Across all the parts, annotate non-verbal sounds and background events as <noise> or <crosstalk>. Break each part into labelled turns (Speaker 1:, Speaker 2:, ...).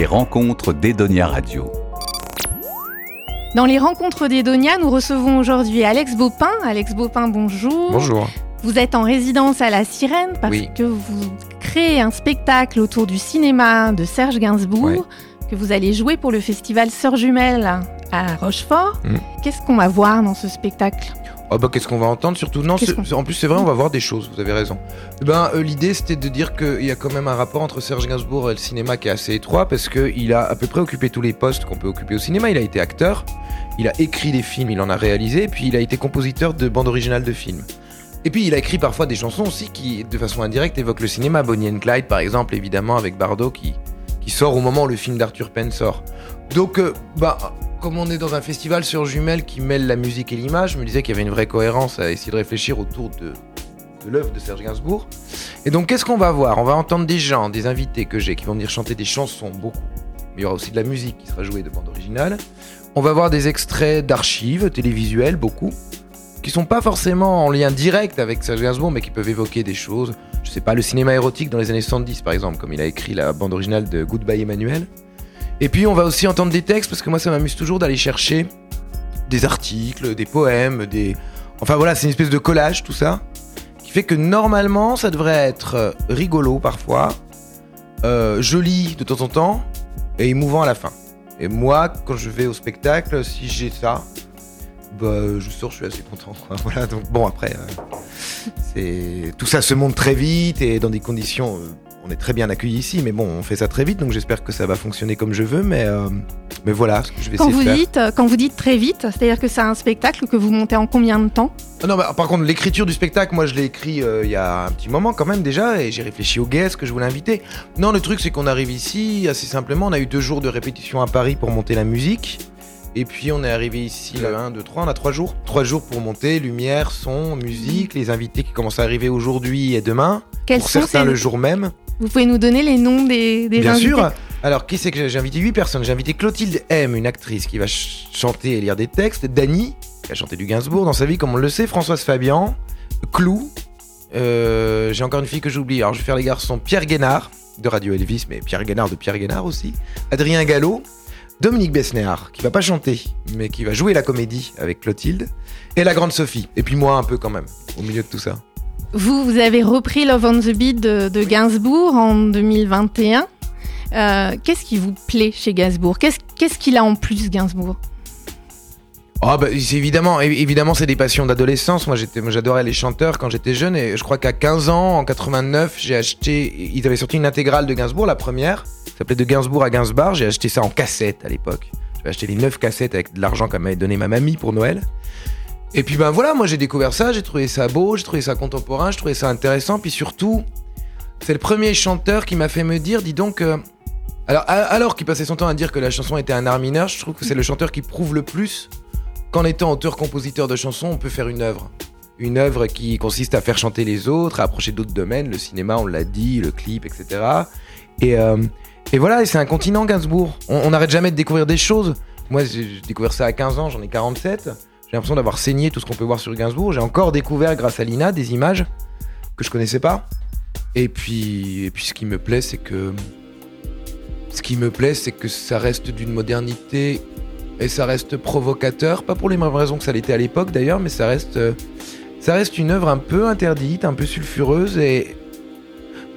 Speaker 1: Les rencontres d'Edonia Radio.
Speaker 2: Dans les rencontres d'Edonia, nous recevons aujourd'hui Alex Baupin. Alex Baupin, bonjour.
Speaker 3: Bonjour.
Speaker 2: Vous êtes en résidence à la Sirène parce
Speaker 3: Oui.
Speaker 2: que vous créez un spectacle autour du cinéma de Serge Gainsbourg
Speaker 3: Ouais.
Speaker 2: que vous allez jouer pour le festival Sœurs Jumelles à Rochefort.
Speaker 3: Mm.
Speaker 2: Qu'est-ce qu'on va voir dans ce spectacle?
Speaker 3: Oh bah qu'est-ce qu'on va entendre surtout? Non, en plus c'est vrai, on va voir des choses, vous avez raison. Eh Ben euh, l'idée c'était de dire qu'il y a quand même un rapport entre Serge Gainsbourg et le cinéma qui est assez étroit parce qu'il a à peu près occupé tous les postes qu'on peut occuper au cinéma. Il a été acteur, il a écrit des films, il en a réalisé, et puis il a été compositeur de bandes originales de films. Et puis il a écrit parfois des chansons aussi qui, de façon indirecte, évoquent le cinéma. Bonnie and Clyde par exemple, évidemment avec Bardot qui, sort au moment où le film d'Arthur Penn sort. Donc, euh, bah, comme on est dans un festival sur jumelles qui mêle la musique et l'image, je me disais qu'il y avait une vraie cohérence à essayer de réfléchir autour de, de l'œuvre de Serge Gainsbourg. Et donc, qu'est-ce qu'on va voir? On va entendre des gens, des invités que j'ai qui vont venir chanter des chansons, beaucoup. Mais il y aura aussi de la musique qui sera jouée de bande originale. On va voir des extraits d'archives télévisuelles, beaucoup, qui sont pas forcément en lien direct avec Serge Gainsbourg, mais qui peuvent évoquer des choses. Je sais pas, le cinéma érotique dans les années 70, par exemple, comme il a écrit la bande originale de Goodbye Emmanuel. Et puis on va aussi entendre des textes parce que moi ça m'amuse toujours d'aller chercher des articles, des poèmes, des. Enfin voilà, c'est une espèce de collage tout ça qui fait que normalement ça devrait être euh, rigolo parfois, euh, joli de temps en temps et émouvant à la fin. Et moi, quand je vais au spectacle, si j'ai ça, bah, je sors, je suis assez content. <laughs> Voilà, donc bon après, euh, tout ça se monte très vite et dans des conditions. euh, on est très bien accueillis ici, mais bon, on fait ça très vite, donc j'espère que ça va fonctionner comme je veux. Mais, euh, mais voilà ce que je vais
Speaker 2: quand
Speaker 3: essayer
Speaker 2: vous,
Speaker 3: de faire.
Speaker 2: dites, euh, quand vous dites très vite, c'est-à-dire que c'est un spectacle que vous montez en combien de temps?
Speaker 3: Ah Non, bah, par contre, l'écriture du spectacle, moi je l'ai écrit euh, il y a un petit moment quand même déjà, et j'ai réfléchi aux guests que je voulais inviter. Non, le truc c'est qu'on arrive ici assez simplement, on a eu deux jours de répétition à Paris pour monter la musique. Et puis on est arrivé ici le 1, 2, 3, on a trois jours. Trois jours pour monter, lumière, son, musique, les invités qui commencent à arriver aujourd'hui et demain.
Speaker 2: Quels
Speaker 3: pour
Speaker 2: sont
Speaker 3: certains
Speaker 2: ces-
Speaker 3: le jour même.
Speaker 2: Vous pouvez nous donner les noms des, des
Speaker 3: Bien
Speaker 2: invités
Speaker 3: sûr. Alors, qui c'est que j'ai j'ai invité? 8 personnes. J'ai invité Clotilde M, une actrice qui va ch- chanter et lire des textes. Dany, qui a chanté du Gainsbourg dans sa vie, comme on le sait. Françoise Fabian. Clou. Euh, j'ai encore une fille que j'oublie. Alors, je vais faire les garçons. Pierre Guénard, de Radio Elvis, mais Pierre Guénard de Pierre Guénard aussi. Adrien Gallo. Dominique Besnéard, qui va pas chanter, mais qui va jouer la comédie avec Clotilde. Et la grande Sophie. Et puis moi, un peu quand même, au milieu de tout ça.
Speaker 2: Vous, vous avez repris Love on the Beat de, de Gainsbourg en 2021. Euh, Qu'est-ce qui vous plaît chez Gainsbourg? Qu'est-ce qu'est-ce qu'il a en plus, Gainsbourg?
Speaker 3: Ah bah évidemment, évidemment c'est des passions d'adolescence. Moi j'adorais les chanteurs quand j'étais jeune et je crois qu'à 15 ans, en 89, j'ai acheté, ils avaient sorti une intégrale de Gainsbourg, la première, ça s'appelait De Gainsbourg à Gainsbar. J'ai acheté ça en cassette à l'époque. J'avais acheté les 9 cassettes avec de l'argent qu'elle m'avait donné ma mamie pour Noël. Et puis ben voilà, moi j'ai découvert ça, j'ai trouvé ça beau, j'ai trouvé ça contemporain, j'ai trouvé ça intéressant, puis surtout, c'est le premier chanteur qui m'a fait me dire, dis donc, euh, alors, alors qu'il passait son temps à dire que la chanson était un art mineur, je trouve que c'est le chanteur qui prouve le plus qu'en étant auteur-compositeur de chansons, on peut faire une œuvre. Une œuvre qui consiste à faire chanter les autres, à approcher d'autres domaines, le cinéma, on l'a dit, le clip, etc. Et, euh, et voilà, c'est un continent, Gainsbourg. On n'arrête jamais de découvrir des choses. Moi, j'ai j'ai découvert ça à 15 ans, j'en ai 47. J'ai l'impression d'avoir saigné tout ce qu'on peut voir sur Gainsbourg. J'ai encore découvert, grâce à Lina, des images que je connaissais pas. Et puis, et puis ce qui me plaît, c'est que. Ce qui me plaît, c'est que ça reste d'une modernité et ça reste provocateur, pas pour les mêmes raisons que ça l'était à l'époque d'ailleurs, mais ça reste, euh, ça reste une œuvre un peu interdite, un peu sulfureuse. Et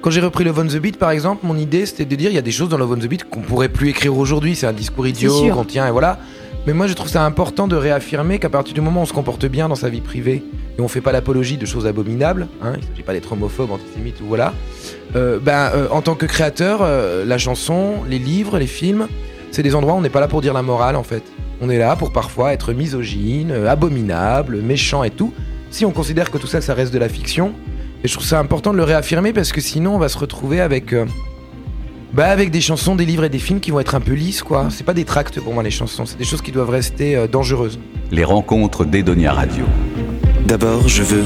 Speaker 3: quand j'ai repris Love on the Beat par exemple, mon idée c'était de dire il y a des choses dans Love on the Beat qu'on pourrait plus écrire aujourd'hui, c'est un discours idiot qu'on tient et voilà. Mais moi je trouve ça important de réaffirmer qu'à partir du moment où on se comporte bien dans sa vie privée et on fait pas l'apologie de choses abominables, hein, il s'agit pas d'être homophobe, antisémite ou voilà, euh, ben, euh, en tant que créateur, euh, la chanson, les livres, les films, c'est des endroits où on n'est pas là pour dire la morale en fait. On est là pour parfois être misogyne, euh, abominable, méchant et tout. Si on considère que tout ça, ça reste de la fiction, et je trouve ça important de le réaffirmer parce que sinon on va se retrouver avec, euh, bah, avec des chansons, des livres et des films qui vont être un peu lisses quoi. C'est pas des tracts pour moi les chansons, c'est des choses qui doivent rester euh, dangereuses.
Speaker 1: Les rencontres d'Edonia Radio.
Speaker 4: D'abord, je veux,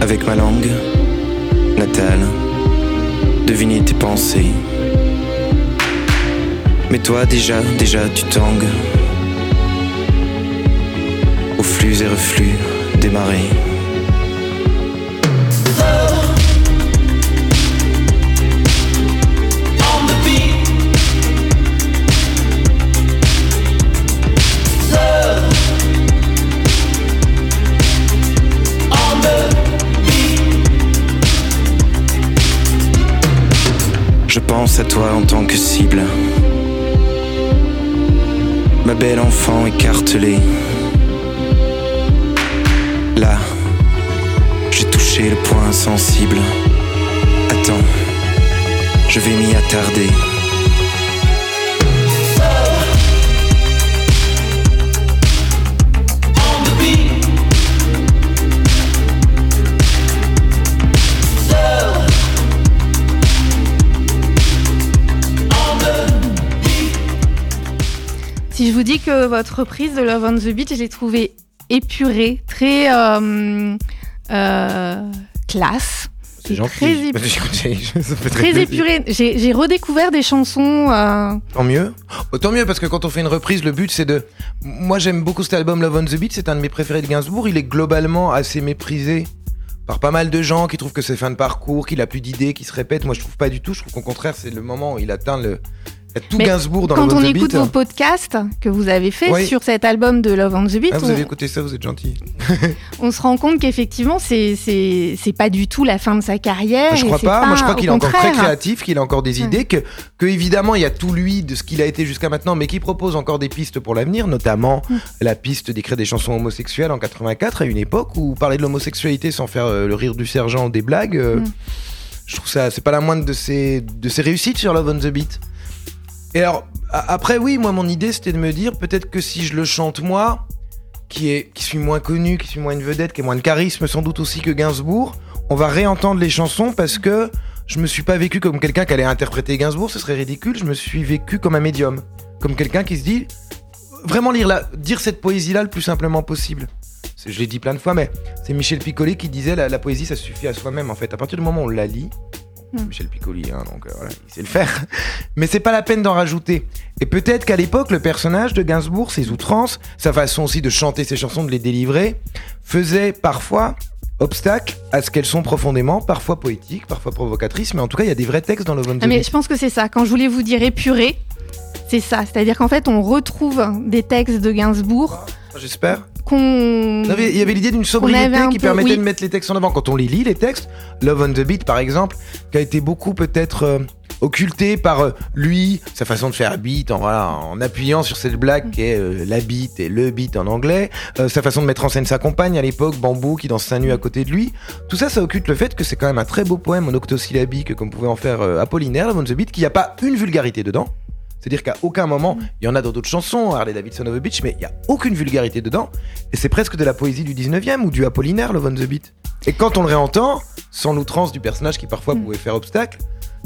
Speaker 4: avec ma langue natale, deviner tes pensées. Mais toi déjà, déjà tu tangues aux flux et reflux des marées
Speaker 5: Je
Speaker 4: pense à toi en tant que cible. Ma belle enfant écartelée. Là, j'ai touché le point sensible. Attends, je vais m'y attarder.
Speaker 2: Que votre reprise de Love on the Beach, je l'ai trouvée épurée, très euh, euh, classe.
Speaker 3: C'est gentil. <laughs>
Speaker 2: Très, ép- très épurée. J'ai j'ai redécouvert des chansons. euh,
Speaker 3: Tant mieux. Oh, tant mieux parce que quand on fait une reprise, le but c'est de. Moi j'aime beaucoup cet album Love on the Beat, c'est un de mes préférés de Gainsbourg. Il est globalement assez méprisé par pas mal de gens qui trouvent que c'est fin de parcours, qu'il a plus d'idées, qu'il se répète. Moi je trouve pas du tout. Je trouve qu'au contraire c'est le moment où il atteint le. Il y a tout
Speaker 2: Mais
Speaker 3: Gainsbourg dans
Speaker 2: Quand
Speaker 3: on
Speaker 2: écoute vos podcasts que vous avez fait
Speaker 3: Oui.
Speaker 2: sur cet album de Love on the Beat,
Speaker 3: Ah, vous
Speaker 2: on,
Speaker 3: avez écouté ça, vous êtes gentil. <laughs>
Speaker 2: on se rend compte qu'effectivement, c'est c'est c'est pas du tout la fin de sa carrière.
Speaker 3: je
Speaker 2: et
Speaker 3: crois pas. Moi, je crois qu'il est encore très créatif, qu'il a encore des
Speaker 2: Ouais.
Speaker 3: idées, que, que évidemment, il y a tout lui de ce qu'il a été jusqu'à maintenant, mais qui propose encore des pistes pour l'avenir, notamment
Speaker 2: Mm.
Speaker 3: la piste d'écrire des chansons homosexuelles en 84, à une époque où parler de l'homosexualité sans faire euh, le rire du sergent ou des blagues. euh,
Speaker 2: Mm.
Speaker 3: Je trouve ça, c'est pas la moindre de ses, de ses réussites sur Love on the Beat. Et alors, après, oui, moi, mon idée, c'était de me dire, peut-être que si je le chante moi, qui, est, qui suis moins connu, qui suis moins une vedette, qui a moins de charisme, sans doute aussi que Gainsbourg, on va réentendre les chansons parce que je me suis pas vécu comme quelqu'un qui allait interpréter Gainsbourg, ce serait ridicule. Je me suis vécu comme un médium, comme quelqu'un qui se dit vraiment lire la, dire cette poésie-là le plus simplement possible. Je l'ai dit plein de fois, mais c'est Michel Piccoli qui disait la, la poésie, ça suffit à soi-même en fait. À partir du moment où on la lit,
Speaker 2: Mm.
Speaker 3: Michel Piccoli, hein, donc euh, voilà, il sait le faire. <laughs> Mais c'est pas la peine d'en rajouter. Et peut-être qu'à l'époque, le personnage de Gainsbourg, ses outrances, sa façon aussi de chanter ses chansons, de les délivrer, faisait parfois obstacle à ce qu'elles sont profondément, parfois poétiques, parfois provocatrices, mais en tout cas, il y a des vrais textes dans le Von
Speaker 2: Ah, mais je pense que c'est ça. Quand je voulais vous dire épuré, c'est ça. C'est-à-dire qu'en fait, on retrouve des textes de Gainsbourg
Speaker 3: J'espère.
Speaker 2: qu'on.
Speaker 3: Il y avait- l'idée d'une sobriété qui
Speaker 2: peu-
Speaker 3: permettait
Speaker 2: oui.
Speaker 3: de mettre les textes en avant. Quand on les lit, les textes, Love on the Beat par exemple, qui a été beaucoup peut-être euh, occulté par euh, lui, sa façon de faire beat, en, voilà, en appuyant sur cette blague qui est euh, la beat et le beat en anglais, sa façon de mettre en scène sa compagne à l'époque, Bambou qui danse seins nus à côté de lui. Tout ça, ça occulte le fait que c'est quand même un très beau poème en octosyllabique, comme pouvait en faire Apollinaire, Love on the Beat, qu'il n'y a pas une vulgarité dedans. C'est-à-dire qu'à aucun moment, il y en a dans d'autres chansons, Harley Davidson of the Beach, mais il n'y a aucune vulgarité dedans. Et c'est presque de la poésie du 19e ou du Apollinaire, Love on the Beat. Et quand on le réentend, sans l'outrance du personnage qui parfois
Speaker 2: Mm.
Speaker 3: pouvait faire obstacle,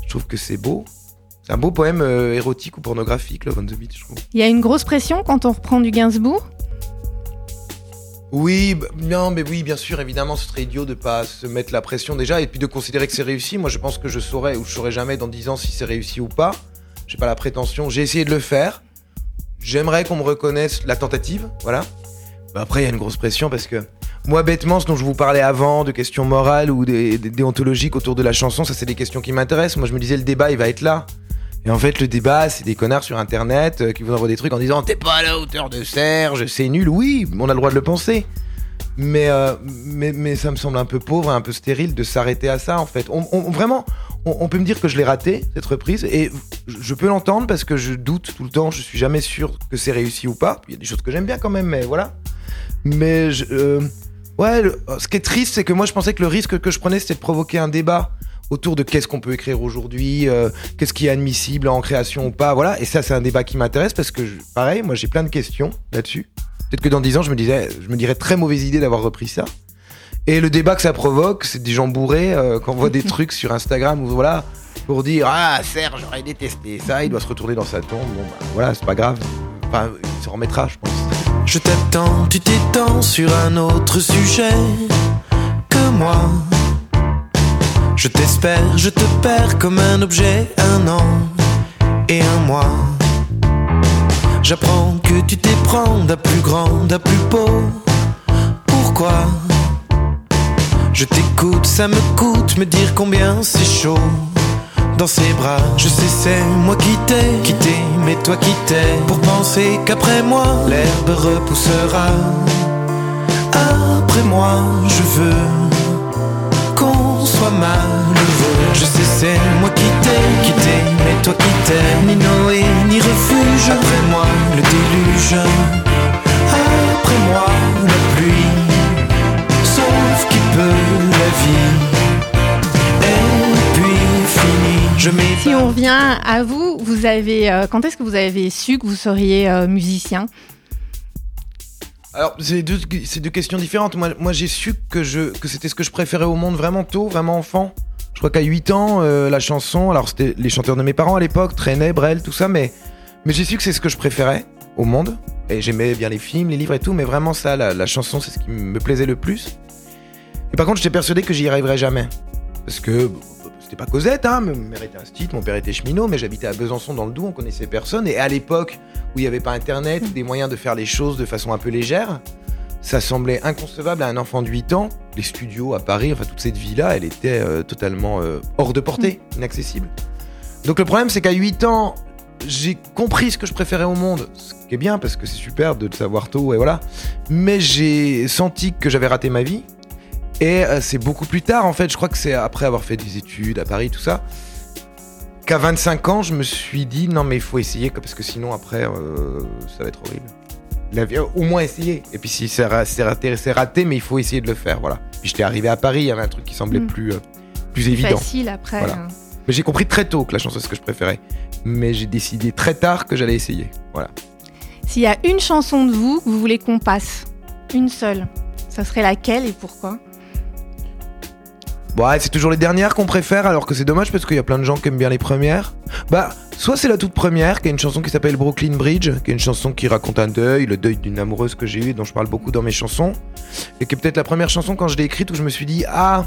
Speaker 3: je trouve que c'est beau. C'est un beau poème euh, érotique ou pornographique, Love on the Beat, je trouve.
Speaker 2: Il y a une grosse pression quand on reprend du Gainsbourg?
Speaker 3: Oui, bah, non, mais oui, bien sûr, évidemment, ce serait idiot de pas se mettre la pression déjà et puis de considérer que c'est réussi. Moi, je pense que je saurais ou je saurais jamais dans 10 ans si c'est réussi ou pas. J'ai pas la prétention. J'ai essayé de le faire. J'aimerais qu'on me reconnaisse la tentative, voilà. Bah, après, il y a une grosse pression parce que moi, bêtement, ce dont je vous parlais avant, de questions morales ou déontologiques autour de la chanson, ça, c'est des questions qui m'intéressent. Moi, je me disais, le débat, il va être là. Et en fait, le débat, c'est des connards sur Internet euh, qui vous envoient des trucs en disant T'es pas à la hauteur de Serge, c'est nul. Oui, on a le droit de le penser. Mais, euh, mais, mais ça me semble un peu pauvre, un peu stérile de s'arrêter à ça, en fait. Vraiment, on, peut me dire que je l'ai raté, cette reprise, et je, peux l'entendre parce que je doute tout le temps, je suis jamais sûr que c'est réussi ou pas. Il y a des choses que j'aime bien quand même, mais voilà. Mais euh, ouais, le- ce qui est triste, c'est que moi, je pensais que le risque que je prenais, c'était de provoquer un débat autour de qu'est-ce qu'on peut écrire aujourd'hui, euh, qu'est-ce qui est admissible en création ou pas, voilà. Et ça, c'est un débat qui m'intéresse parce que, je- pareil, moi, j'ai plein de questions là-dessus. Peut-être que dans 10 ans, je me disais, je me dirais très mauvaise idée d'avoir repris ça. Et le débat que ça provoque, c'est des gens bourrés euh, qui envoient des <laughs> trucs sur Instagram ou voilà pour dire ah Serge j'aurais détesté ça, il doit se retourner dans sa tombe. Bon bah voilà, c'est pas grave. Enfin, il se remettra, je pense.
Speaker 4: Je t'attends, tu t'étends sur un autre sujet que moi. Je t'espère, je te perds comme un objet, un an et un mois. J'apprends que tu t'éprends d'un plus grand, d'un plus beau. Pourquoi Je t'écoute, ça me coûte me dire combien c'est chaud. Dans ses bras, je sais c'est moi qui t'ai quitté, mais toi qui t'es pour penser qu'après moi l'herbe repoussera. Après moi, je veux qu'on soit malheureux. Je sais, c'est moi qui t'ai quitté, mais toi qui t'aimes, ni Noé, ni refuge. Après moi, le déluge. Après moi, la pluie. Sauf qui peut la vie. Et puis fini. Je mets.
Speaker 2: Si on revient à vous, vous avez, euh, quand est-ce que vous avez su que vous seriez euh, musicien?
Speaker 3: Alors, c'est deux, c'est deux questions différentes. Moi, moi j'ai su que, je, que c'était ce que je préférais au monde vraiment tôt, vraiment enfant. Je crois qu'à 8 ans, euh, la chanson, alors c'était les chanteurs de mes parents à l'époque, Trenet, Brel, tout ça, mais, mais j'ai su que c'est ce que je préférais au monde. Et j'aimais bien les films, les livres et tout, mais vraiment ça, la, la chanson, c'est ce qui me plaisait le plus. Et par contre, j'étais persuadé que j'y arriverais jamais. Parce que c'était pas Cosette, hein, ma mère était instite, mon père était cheminot, mais j'habitais à Besançon dans le Doubs, on connaissait personne. Et à l'époque où il n'y avait pas internet, ou des moyens de faire les choses de façon un peu légère, ça semblait inconcevable à un enfant de 8 ans. Les studios à Paris, enfin toute cette vie-là, elle était euh, totalement euh, hors de portée, inaccessible. Donc le problème, c'est qu'à 8 ans, j'ai compris ce que je préférais au monde, ce qui est bien parce que c'est super de le savoir tôt, et voilà. Mais j'ai senti que j'avais raté ma vie. Et euh, c'est beaucoup plus tard, en fait, je crois que c'est après avoir fait des études à Paris, tout ça, qu'à 25 ans, je me suis dit non, mais il faut essayer, parce que sinon, après, euh, ça va être horrible. La vie- au moins essayer. Et puis si c'est ra- c'est raté, c'est raté, mais il faut essayer de le faire, voilà. Puis j'étais arrivé à Paris, il y avait un truc qui semblait
Speaker 2: Mm.
Speaker 3: plus, euh, plus évident.
Speaker 2: Facile après.
Speaker 3: Voilà.
Speaker 2: euh.
Speaker 3: Mais j'ai compris très tôt que la chanson c'est ce que je préférais. Mais j'ai décidé très tard que j'allais essayer. Voilà.
Speaker 2: S'il y a une chanson de vous que vous voulez qu'on passe, une seule, ça serait laquelle et pourquoi?
Speaker 3: Ouais, c'est toujours les dernières qu'on préfère, alors que c'est dommage parce qu'il y a plein de gens qui aiment bien les premières. Bah, soit c'est la toute première, qui est une chanson qui s'appelle Brooklyn Bridge, qui est une chanson qui raconte un deuil, le deuil d'une amoureuse que j'ai eue, dont je parle beaucoup dans mes chansons. Et qui est peut-être la première chanson quand je l'ai écrite où je me suis dit, ah.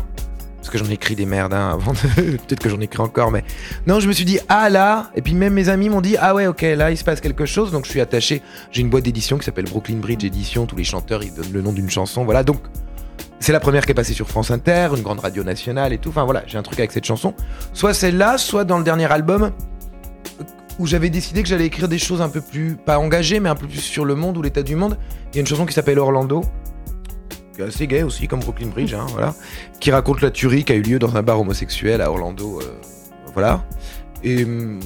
Speaker 3: Parce que j'en ai écrit des merdes hein, avant. <laughs> Peut-être que j'en écris encore, mais. Non, je me suis dit, ah là. Et puis même mes amis m'ont dit, ah ouais, ok, là il se passe quelque chose. Donc je suis attaché. J'ai une boîte d'édition qui s'appelle Brooklyn Bridge Edition. Tous les chanteurs, ils donnent le nom d'une chanson. Voilà. Donc c'est la première qui est passée sur France Inter, une grande radio nationale et tout. Enfin voilà, j'ai un truc avec cette chanson. Soit celle-là, soit dans le dernier album où j'avais décidé que j'allais écrire des choses un peu plus, pas engagées, mais un peu plus sur le monde ou l'état du monde. Il y a une chanson qui s'appelle Orlando, qui est assez gay aussi, comme Brooklyn Bridge, hein, qui raconte la tuerie qui a eu lieu dans un bar homosexuel à Orlando. euh, voilà. Et hum,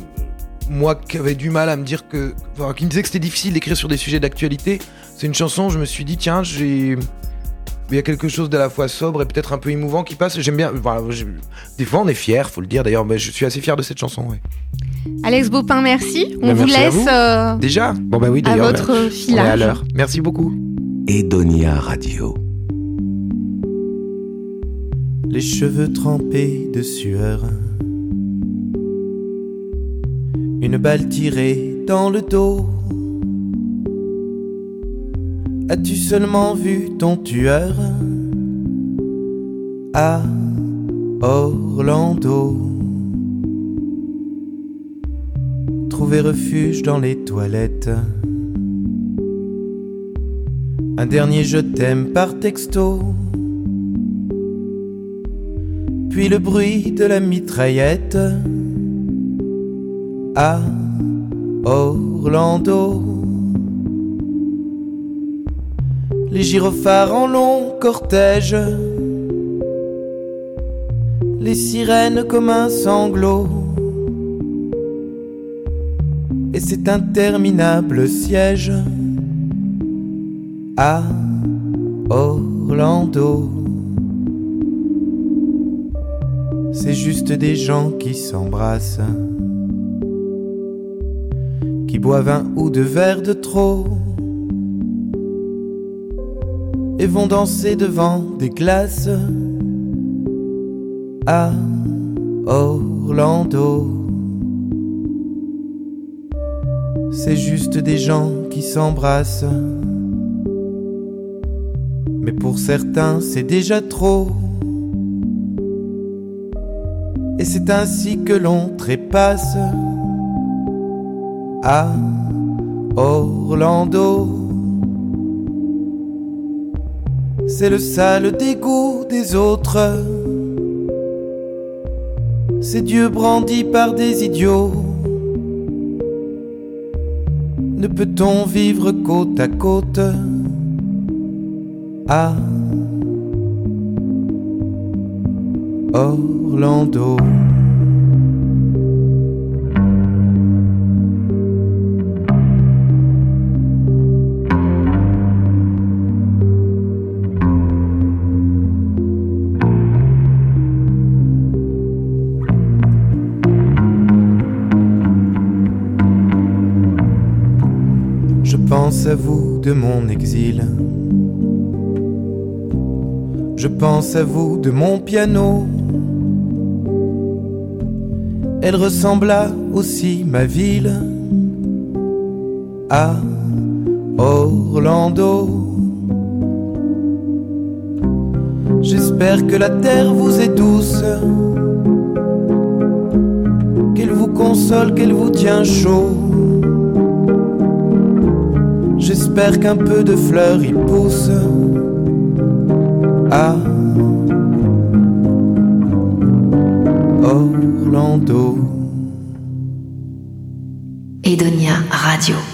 Speaker 3: moi qui avais du mal à me dire que. Enfin, qui me disait que c'était difficile d'écrire sur des sujets d'actualité, c'est une chanson où je me suis dit, tiens, j'ai. Il y a quelque chose d'à la fois sobre et peut-être un peu émouvant qui passe. J'aime bien. Des fois, on est fier, faut le dire d'ailleurs, mais je suis assez fier de cette chanson. ouais.
Speaker 2: Alex Baupin, merci. On
Speaker 3: Bah,
Speaker 2: vous
Speaker 3: merci à
Speaker 2: laisse
Speaker 3: vous.
Speaker 2: euh,
Speaker 3: Déjà Bon, bah oui,
Speaker 2: à
Speaker 3: d'ailleurs.
Speaker 2: votre
Speaker 3: On est à l'heure. Merci beaucoup.
Speaker 1: Edonia Radio.
Speaker 4: les cheveux trempés de sueur. Une balle tirée dans le dos. As-tu seulement vu ton tueur à Orlando? Trouver refuge dans les toilettes. Un dernier je t'aime par texto. Puis le bruit de la mitraillette à Orlando. Les gyrophares en long cortège, les sirènes comme un sanglot. Et cet interminable siège à Orlando. C'est juste des gens qui s'embrassent, qui boivent un ou deux verres de trop et vont danser devant des glaces à Orlando. C'est juste des gens qui s'embrassent, mais pour certains c'est déjà trop. Et c'est ainsi que l'on trépasse à Orlando. C'est le sale dégoût des autres. C'est Dieu brandi par des idiots. Ne peut-on vivre côte à côte? À Orlando. Pense à vous de mon exil. Je pense à vous de mon piano. Elle ressembla aussi ma ville à Orlando. J'espère que la terre vous est douce, qu'elle vous console, qu'elle vous tient chaud. J'espère qu'un peu de fleurs y pousse à Orlando.
Speaker 5: Edonia Radio.